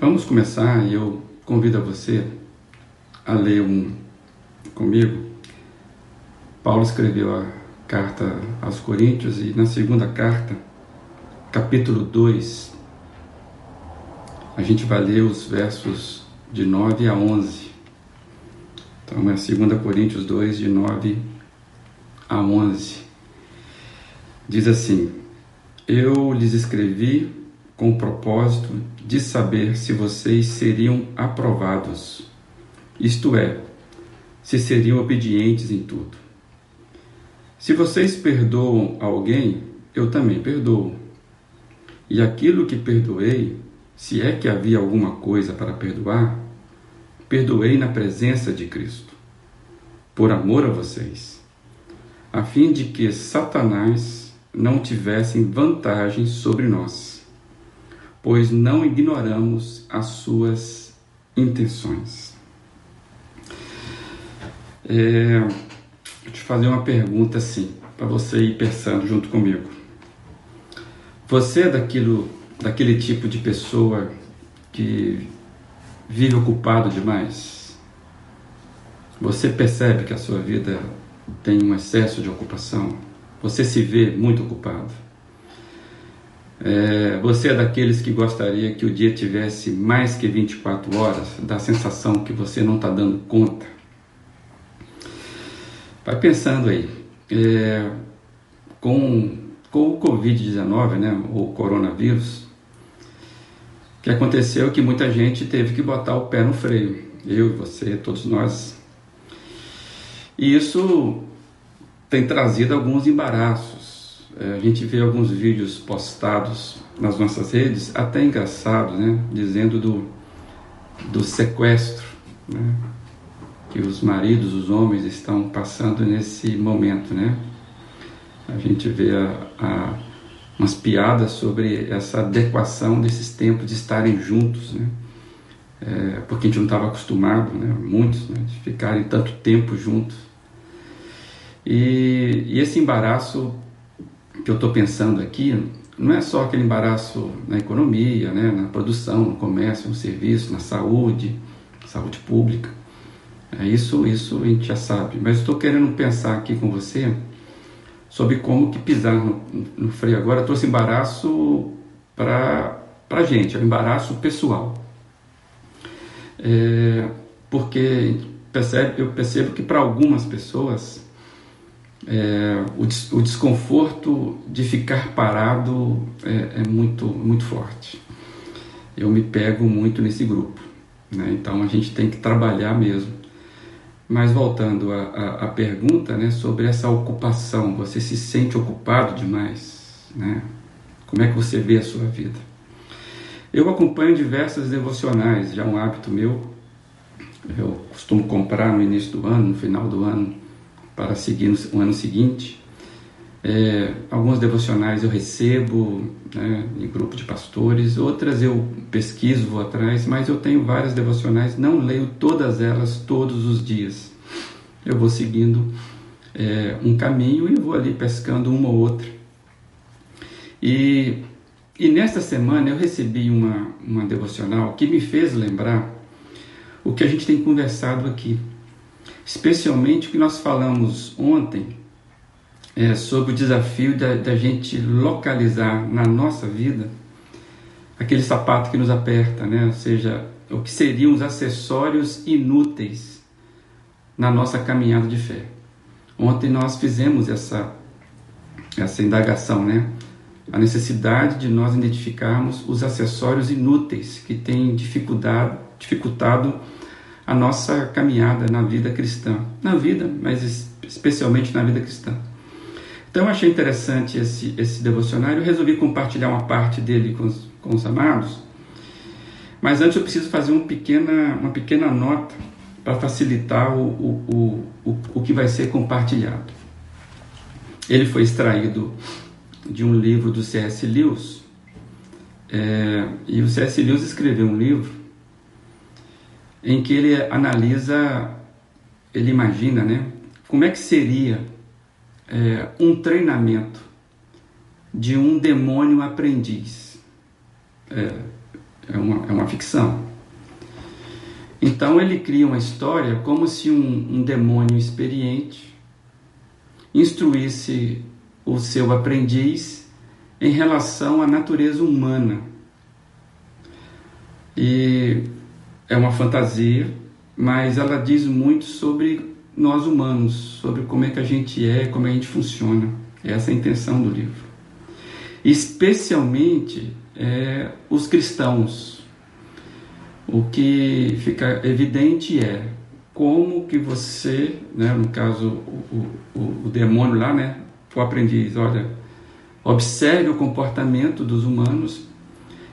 Vamos começar e eu convido a você a ler um comigo. Paulo escreveu a carta aos Coríntios e na segunda carta, capítulo 2, a gente vai ler os versos de 9 a 11. Então é 2 Coríntios 2, de 9 a 11. Diz assim: Eu lhes escrevi com o propósito de saber se vocês seriam aprovados, isto é, se seriam obedientes em tudo. Se vocês perdoam alguém, eu também perdoo. E aquilo que perdoei, se é que havia alguma coisa para perdoar, perdoei na presença de Cristo, por amor a vocês, a fim de que Satanás não tivesse vantagem sobre nós pois não ignoramos as suas intenções. É, vou te fazer uma pergunta assim, para você ir pensando junto comigo. Você é daquilo, daquele tipo de pessoa que vive ocupado demais? Você percebe que a sua vida tem um excesso de ocupação? Você se vê muito ocupado? É, você é daqueles que gostaria que o dia tivesse mais que 24 horas, da sensação que você não está dando conta? Vai pensando aí. É, com, com o Covid-19, né, o coronavírus, o que aconteceu é que muita gente teve que botar o pé no freio. Eu, você, todos nós. E isso tem trazido alguns embaraços a gente vê alguns vídeos postados nas nossas redes, até engraçados, né? Dizendo do, do sequestro, né? Que os maridos, os homens estão passando nesse momento, né? A gente vê a, a, umas piadas sobre essa adequação desses tempos de estarem juntos, né? É, porque a gente não estava acostumado, né? Muitos, né? De ficarem tanto tempo juntos. E, e esse embaraço que eu estou pensando aqui não é só aquele embaraço na economia, né, na produção, no comércio, no serviço, na saúde, saúde pública. É isso, isso a gente já sabe. Mas estou querendo pensar aqui com você sobre como que pisar no, no freio agora trouxe embaraço para a gente, é um embaraço pessoal. É, porque percebe, eu percebo que para algumas pessoas é, o, o, desconforto de ficar parado é, é, muito, muito forte. Eu me pego muito nesse grupo, né? então a gente tem que trabalhar mesmo. Mas voltando à, pergunta né, sobre essa ocupação, você se sente ocupado demais? Né? Como é que você vê a sua vida? Eu acompanho diversas devocionais, já é um hábito meu. Eu costumo comprar no início do ano, no final do ano, para seguir no ano seguinte. É, algumas devocionais eu recebo né, em grupo de pastores, outras eu pesquiso, vou atrás, mas eu tenho várias devocionais, não leio todas elas todos os dias. Eu vou seguindo é, um caminho e vou ali pescando uma ou outra. E, e nesta semana eu recebi uma, uma devocional que me fez lembrar o que a gente tem conversado aqui especialmente o que nós falamos ontem é, sobre o desafio da, da gente localizar na nossa vida aquele sapato que nos aperta, né? ou seja, o que seriam os acessórios inúteis na nossa caminhada de fé. Ontem nós fizemos essa, essa indagação, né? a necessidade de nós identificarmos os acessórios inúteis que têm dificuldade, dificultado a nossa caminhada na vida cristã. Na vida, mas especialmente na vida cristã. Então eu achei interessante esse, esse devocionário, resolvi compartilhar uma parte dele com os, com os amados. Mas antes eu preciso fazer uma pequena, uma pequena nota para facilitar o, o, o, o, o que vai ser compartilhado. Ele foi extraído de um livro do C.S. Lewis. É, e o C.S. Lewis escreveu um livro em que ele analisa, ele imagina, né, como é que seria é, um treinamento de um demônio aprendiz. É, é uma, é uma ficção. Então ele cria uma história como se um, um demônio experiente instruísse o seu aprendiz em relação à natureza humana. E é uma fantasia, mas ela diz muito sobre nós humanos, sobre como é que a gente é, como a gente funciona. Essa é a intenção do livro. Especialmente é, os cristãos. O que fica evidente é como que você, né, no caso o, o, o demônio lá, né, o aprendiz, olha, observe o comportamento dos humanos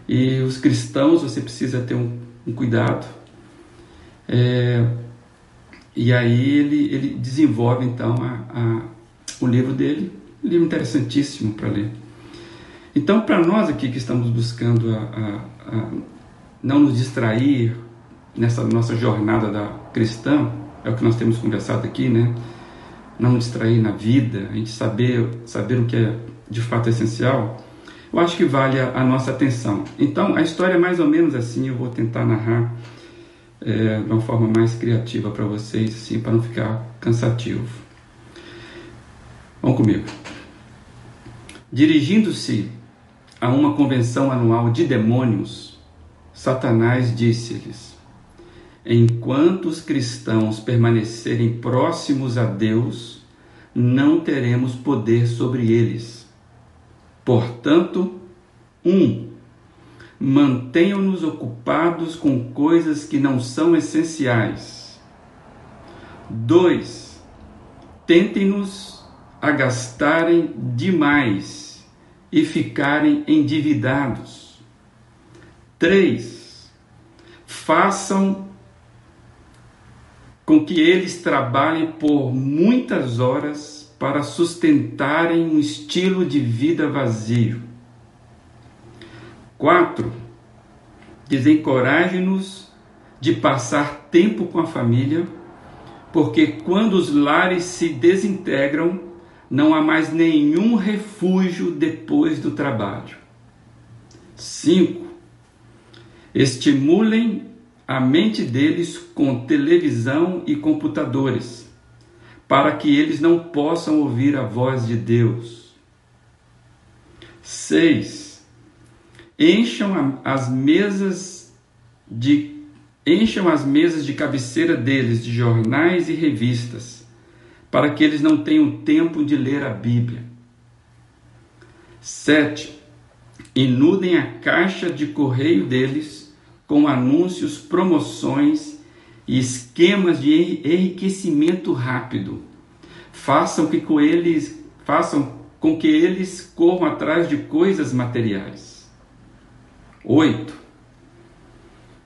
e os cristãos você precisa ter um, um cuidado. É, e aí ele, ele desenvolve então a, a, o livro dele, um livro interessantíssimo para ler. Então, para nós aqui que estamos buscando a, a, não nos distrair nessa nossa jornada da cristã, é o que nós temos conversado aqui, né? Não nos distrair na vida, a gente saber, saber o que é de fato essencial, eu acho que vale a, a nossa atenção. Então, a história é mais ou menos assim, eu vou tentar narrar é, de uma forma mais criativa para vocês, assim, para não ficar cansativo. Vamos comigo. Dirigindo-se a uma convenção anual de demônios, Satanás disse-lhes: Enquanto os cristãos permanecerem próximos a Deus, não teremos poder sobre eles. Portanto, um, mantenham-nos ocupados com coisas que não são essenciais. 2. Tentem-nos a gastarem demais e ficarem endividados. 3. Façam com que eles trabalhem por muitas horas para sustentarem um estilo de vida vazio. 4. Desencoraje-nos de passar tempo com a família, porque quando os lares se desintegram, não há mais nenhum refúgio depois do trabalho. 5. Estimulem a mente deles com televisão e computadores, para que eles não possam ouvir a voz de Deus. 6 encham as mesas de encham as mesas de cabeceira deles de jornais e revistas, para que eles não tenham tempo de ler a Bíblia. 7. Inundem a caixa de correio deles com anúncios, promoções e esquemas de enriquecimento rápido. Façam que com eles, façam com que eles corram atrás de coisas materiais. 8.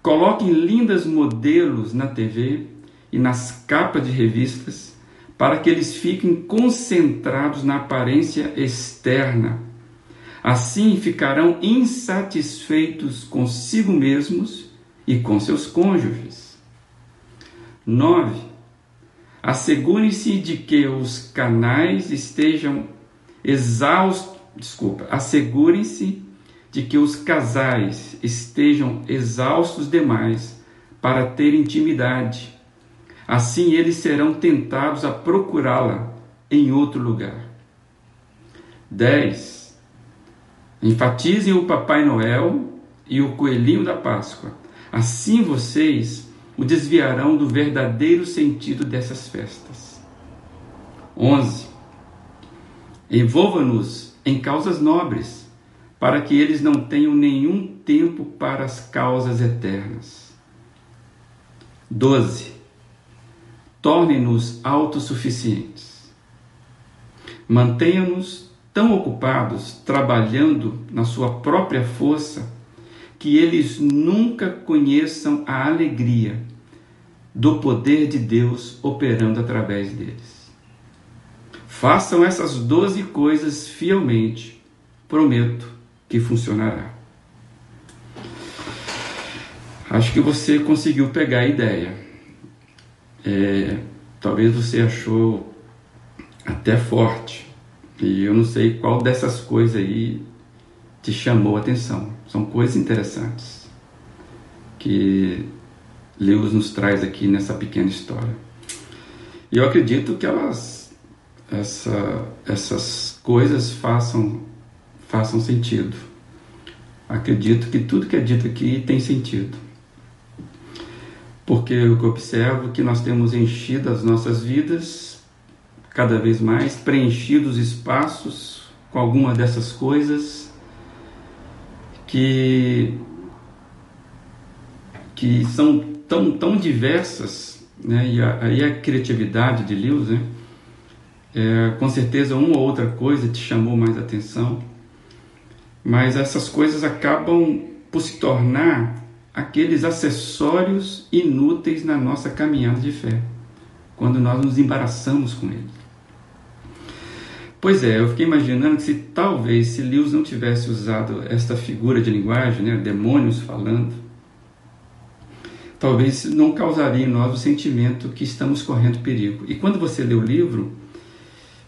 Coloquem lindas modelos na TV e nas capas de revistas para que eles fiquem concentrados na aparência externa. Assim ficarão insatisfeitos consigo mesmos e com seus cônjuges. 9. Assegure-se de que os canais estejam exaustos. Desculpa, assegurem-se de que os casais estejam exaustos demais para ter intimidade. Assim eles serão tentados a procurá-la em outro lugar. 10. Enfatizem o Papai Noel e o Coelhinho da Páscoa. Assim vocês o desviarão do verdadeiro sentido dessas festas. 11. Envolva-nos em causas nobres para que eles não tenham nenhum tempo para as causas eternas. 12. Torne-nos autossuficientes. Mantenha-nos tão ocupados trabalhando na sua própria força que eles nunca conheçam a alegria do poder de Deus operando através deles. Façam essas doze coisas fielmente, prometo que funcionará. Acho que você conseguiu pegar a ideia. É, talvez você achou até forte. E eu não sei qual dessas coisas aí te chamou a atenção. São coisas interessantes. que Lewis nos traz aqui nessa pequena história. E eu acredito que elas, essa, essas coisas façam, façam sentido. Acredito que tudo que é dito aqui tem sentido. Porque o que observo é que nós temos enchido as nossas vidas cada vez mais, preenchido os espaços com alguma dessas coisas que que são tão, tão diversas, né? e a, a, criatividade de Lewis, né? É, com certeza uma ou outra coisa te chamou mais atenção, mas essas coisas acabam por se tornar aqueles acessórios inúteis na nossa caminhada de fé, quando nós nos embaraçamos com eles. Pois é, eu fiquei imaginando que se talvez se Lewis não tivesse usado esta figura de linguagem, né, demônios falando, talvez não causaria em nós o sentimento que estamos correndo perigo. E quando você lê o livro,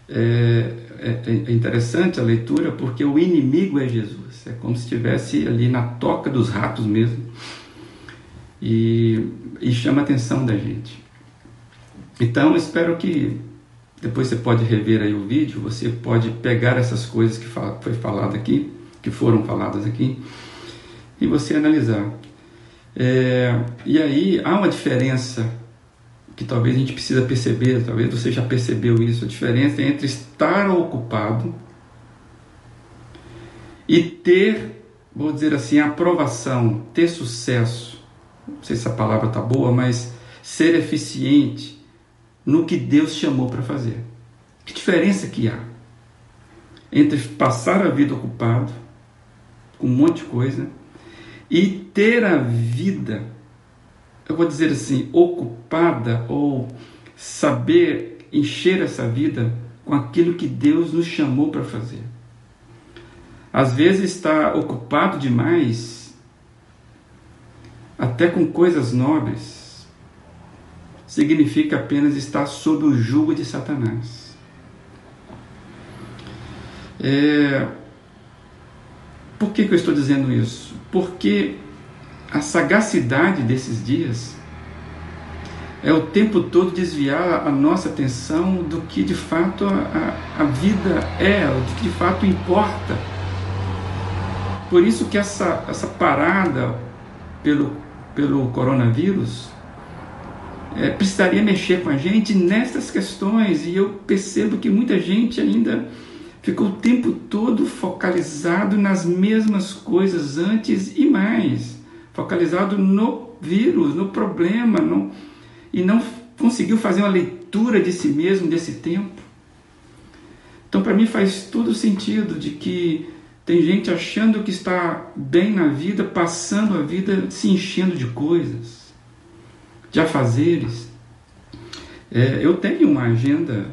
é, é, é, interessante a leitura porque o inimigo é Jesus. É como se estivesse ali na toca dos ratos mesmo. E, e chama a atenção da gente. Então, espero que depois você pode rever aí o vídeo, você pode pegar essas coisas que foi falado aqui, que foram faladas aqui, e você analisar. É, e aí há uma diferença que talvez a gente precisa perceber, talvez você já percebeu isso, a diferença entre estar ocupado e ter, vou dizer assim, aprovação, ter sucesso. Não sei se a palavra está boa, mas ser eficiente no que Deus chamou para fazer. Que diferença que há entre passar a vida ocupado com um monte de coisa e ter a vida, eu vou dizer assim, ocupada ou saber encher essa vida com aquilo que Deus nos chamou para fazer. Às vezes está ocupado demais, até com coisas nobres, significa apenas estar sob o jugo de Satanás. É... Por que, que eu estou dizendo isso? porque a sagacidade desses dias é o tempo todo desviar a nossa atenção do que de fato a, a vida é, do que de fato importa. Por isso que essa, essa parada pelo, pelo coronavírus é, precisaria mexer com a gente nessas questões, e eu percebo que muita gente ainda ficou o tempo todo focalizado nas mesmas coisas antes e mais, focalizado no vírus, no problema, no, e não conseguiu fazer uma leitura de si mesmo desse tempo. Então, para mim, faz todo sentido de que tem gente achando que está bem na vida, passando a vida se enchendo de coisas, de afazeres. É, eu tenho uma agenda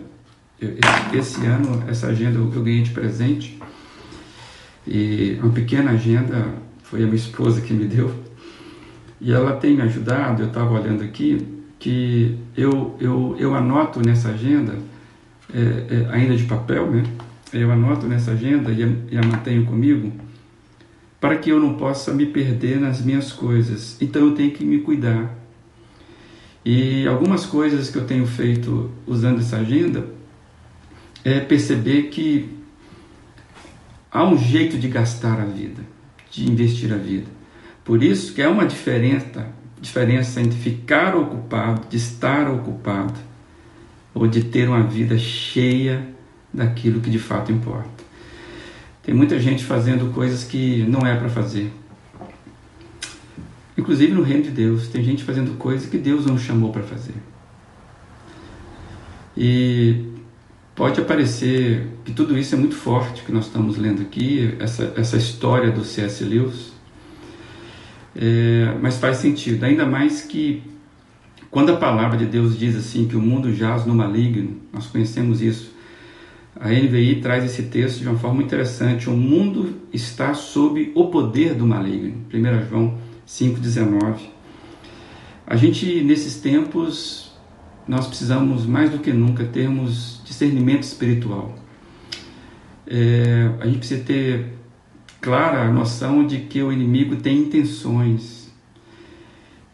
esse ano, essa agenda eu ganhei de presente. E uma pequena agenda foi a minha esposa que me deu. E ela tem me ajudado, eu estava olhando aqui, que eu, eu, eu anoto nessa agenda, é, é, ainda de papel, né? Eu anoto nessa agenda e a, e a mantenho comigo, para que eu não possa me perder nas minhas coisas. Então eu tenho que me cuidar. E algumas coisas que eu tenho feito usando essa agenda, é perceber que há um jeito de gastar a vida, de investir a vida. Por isso que é uma diferença, diferença entre ficar ocupado, de estar ocupado, ou de ter uma vida cheia daquilo que de fato importa. Tem muita gente fazendo coisas que não é para fazer. Inclusive no reino de Deus, tem gente fazendo coisas que Deus não chamou para fazer. E Pode aparecer que tudo isso é muito forte que nós estamos lendo aqui, essa, essa história do C.S. Lewis, é, mas faz sentido, ainda mais que quando a palavra de Deus diz assim que o mundo jaz no maligno, nós conhecemos isso. A NVI traz esse texto de uma forma interessante. O mundo está sob o poder do maligno. 1 João 5,19. A gente, nesses tempos, nós precisamos mais do que nunca termos discernimento espiritual. É, a gente precisa ter clara a noção de que o inimigo tem intenções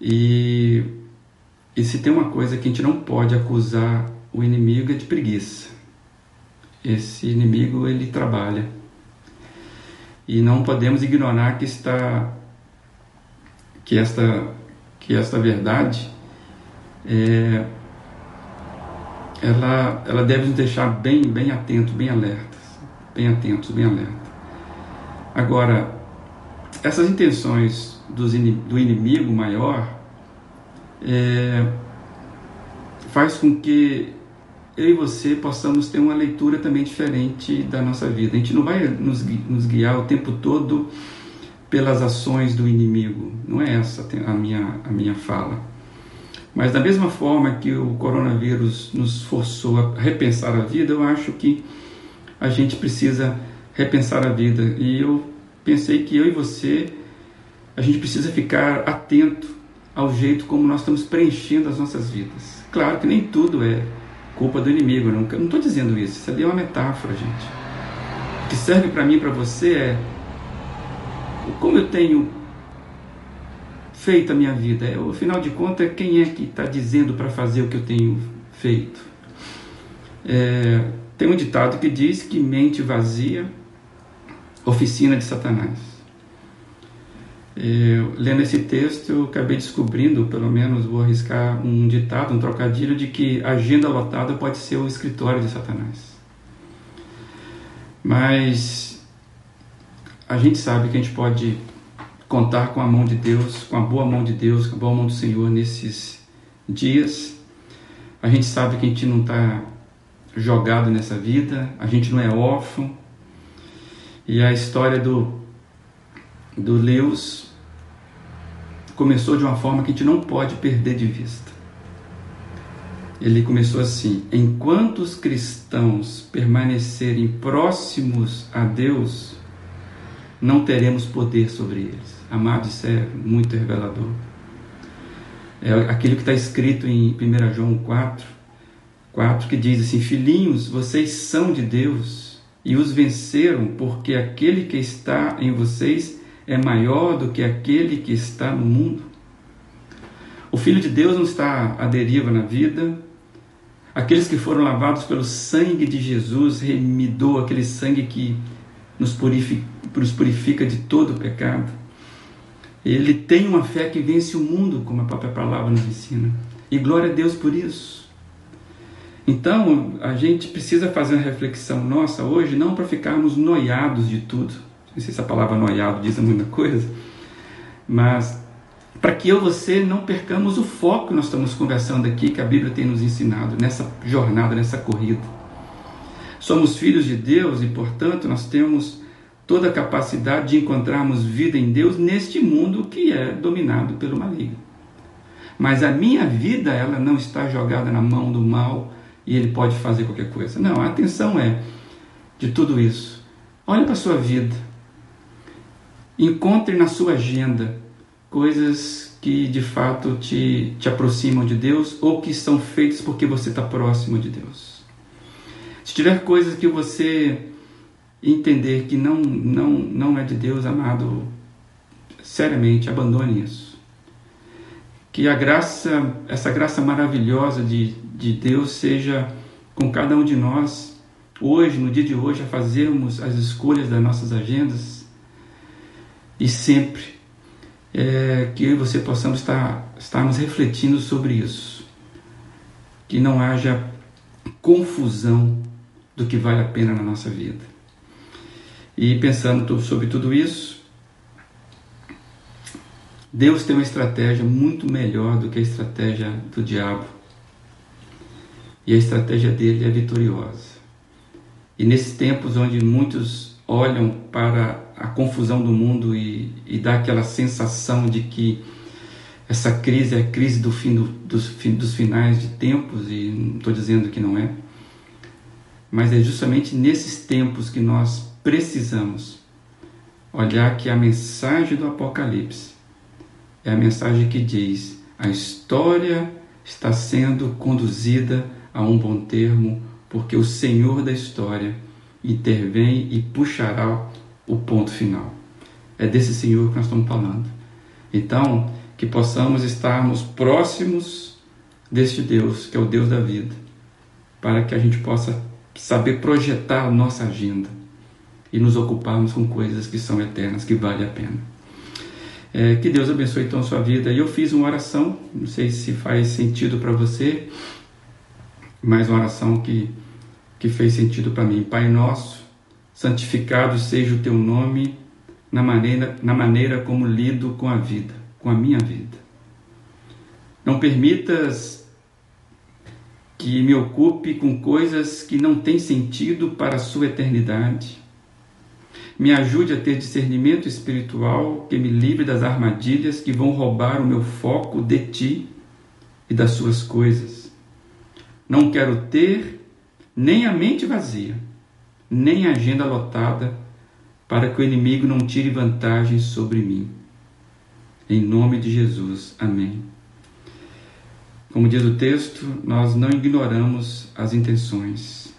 E, e se tem uma coisa que a gente não pode acusar o inimigo é de preguiça. Esse inimigo ele trabalha. E não podemos ignorar que está que esta que esta verdade é, ela, ela deve nos deixar bem, bem atentos, bem alertas, bem atentos, bem alertas. Agora, essas intenções dos, do inimigo maior é, faz com que eu e você possamos ter uma leitura também diferente da nossa vida. A gente não vai nos, nos guiar o tempo todo pelas ações do inimigo. Não é essa a minha, a minha fala. Mas da mesma forma que o coronavírus nos forçou a repensar a vida, eu acho que a gente precisa repensar a vida. E eu pensei que eu e você, a gente precisa ficar atento ao jeito como nós estamos preenchendo as nossas vidas. Claro que nem tudo é culpa do inimigo, não estou dizendo isso, isso ali é uma metáfora, gente. O que serve para mim e para você é como eu tenho feito a minha vida? É, afinal de contas, quem é que está dizendo para fazer o que eu tenho feito? É, tem um ditado que diz que mente vazia, oficina de Satanás. É, lendo esse texto, eu acabei descobrindo, pelo menos vou arriscar um ditado, um trocadilho, de que agenda lotada pode ser o escritório de Satanás. Mas a gente sabe que a gente pode contar com a mão de Deus, com a boa mão de Deus, com a boa mão do Senhor nesses dias. A gente sabe que a gente não está jogado nessa vida, a gente não é órfão. E a história do, do Leus começou de uma forma que a gente não pode perder de vista. Ele começou assim: enquanto os cristãos permanecerem próximos a Deus, não teremos poder sobre eles. Amado, isso é muito revelador. É aquilo que está escrito em 1 João 4, 4, que diz assim: Filhinhos, vocês são de Deus e os venceram, porque aquele que está em vocês é maior do que aquele que está no mundo. O Filho de Deus não está à deriva na vida. Aqueles que foram lavados pelo sangue de Jesus remidou aquele sangue que nos purifica, nos purifica de todo o pecado. Ele tem uma fé que vence o mundo, como a própria palavra nos ensina. E glória a Deus por isso. Então, a gente precisa fazer uma reflexão nossa hoje, não para ficarmos noiados de tudo. Não sei se a palavra noiado diz muita coisa, mas para que eu e você não percamos o foco que nós estamos conversando aqui, que a Bíblia tem nos ensinado nessa jornada, nessa corrida. Somos filhos de Deus e, portanto, nós temos toda a capacidade de encontrarmos vida em Deus neste mundo que é dominado pelo maligno. Mas a minha vida, ela não está jogada na mão do mal e ele pode fazer qualquer coisa. Não, a atenção é de tudo isso. Olhe para a sua vida. Encontre na sua agenda coisas que de fato te, te aproximam de Deus ou que são feitas porque você está próximo de Deus. Se tiver coisas que você entender que não, não, não é de Deus, amado, seriamente, abandone isso. Que a graça, essa graça maravilhosa de, de Deus seja com cada um de nós, hoje, no dia de hoje, a fazermos as escolhas das nossas agendas e sempre é, que eu e você possamos estar estarmos refletindo sobre isso. Que não haja confusão do que vale a pena na nossa vida. E pensando sobre tudo isso, Deus tem uma estratégia muito melhor do que a estratégia do diabo. E a estratégia dele é vitoriosa. E nesses tempos onde muitos olham para a confusão do mundo e, e dá aquela sensação de que essa crise é a crise do fim do, dos, dos finais de tempos, e não estou dizendo que não é, mas é justamente nesses tempos que nós precisamos olhar que a mensagem do Apocalipse é a mensagem que diz: a história está sendo conduzida a um bom termo, porque o Senhor da história intervém e puxará o ponto final. É desse Senhor que nós estamos falando. Então, que possamos estarmos próximos deste Deus, que é o Deus da vida, para que a gente possa saber projetar nossa agenda e nos ocuparmos com coisas que são eternas, que vale a pena. É, que Deus abençoe então a sua vida. Eu fiz uma oração, não sei se faz sentido para você, mas uma oração que, que fez sentido para mim. Pai nosso, santificado seja o teu nome na maneira, na maneira como lido com a vida, com a minha vida. Não permitas que me ocupe com coisas que não têm sentido para a sua eternidade me ajude a ter discernimento espiritual que me livre das armadilhas que vão roubar o meu foco de ti e das suas coisas. Não quero ter nem a mente vazia, nem a agenda lotada, para que o inimigo não tire vantagem sobre mim. Em nome de Jesus. Amém. Como diz o texto, nós não ignoramos as intenções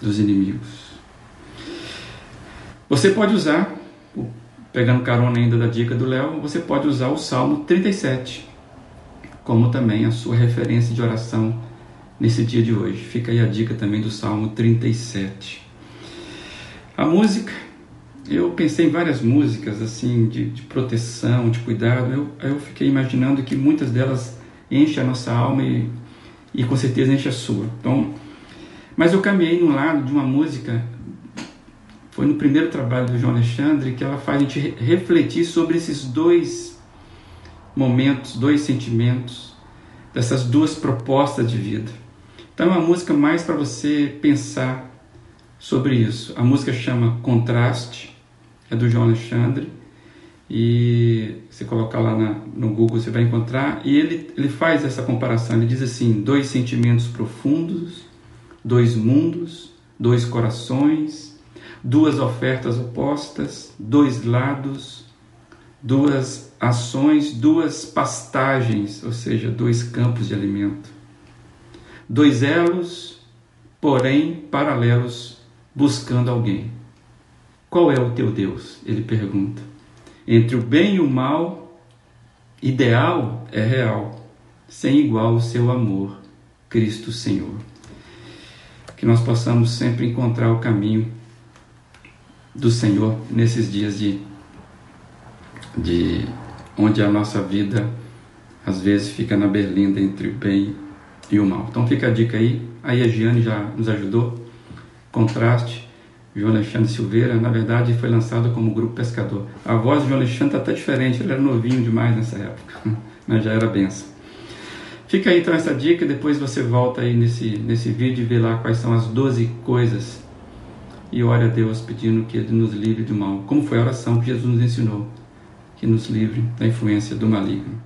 dos inimigos. Você pode usar, pegando carona ainda da dica do Léo, você pode usar o Salmo 37 como também a sua referência de oração nesse dia de hoje. Fica aí a dica também do Salmo 37. A música, eu pensei em várias músicas assim de, de proteção, de cuidado. Eu, eu fiquei imaginando que muitas delas enchem a nossa alma e, e com certeza enchem a sua. Então, mas eu caminhei no lado de uma música foi no primeiro trabalho do João Alexandre que ela faz a gente refletir sobre esses dois momentos, dois sentimentos, dessas duas propostas de vida. Então é uma música mais para você pensar sobre isso. A música chama Contraste, é do João Alexandre, e você colocar lá na, no Google você vai encontrar, e ele, ele faz essa comparação, ele diz assim, dois sentimentos profundos, dois mundos, dois corações, duas ofertas opostas, dois lados, duas ações, duas pastagens, ou seja, dois campos de alimento. Dois elos, porém paralelos, buscando alguém. Qual é o teu Deus? Ele pergunta. Entre o bem e o mal, ideal é real, sem igual o seu amor, Cristo Senhor. Que nós possamos sempre encontrar o caminho do Senhor nesses dias de, de onde a nossa vida às vezes fica na berlinda entre o bem e o mal. Então fica a dica aí. Aí a Giane já nos ajudou. Contraste. João Alexandre Silveira, na verdade, foi lançado como grupo pescador. A voz de João Alexandre está até diferente, ele era novinho demais nessa época, mas já era benção. Fica aí então essa dica, depois você volta aí nesse, nesse vídeo e vê lá quais são as 12 coisas e ore a Deus pedindo que Ele nos livre do mal, como foi a oração que Jesus nos ensinou, que nos livre da influência do maligno.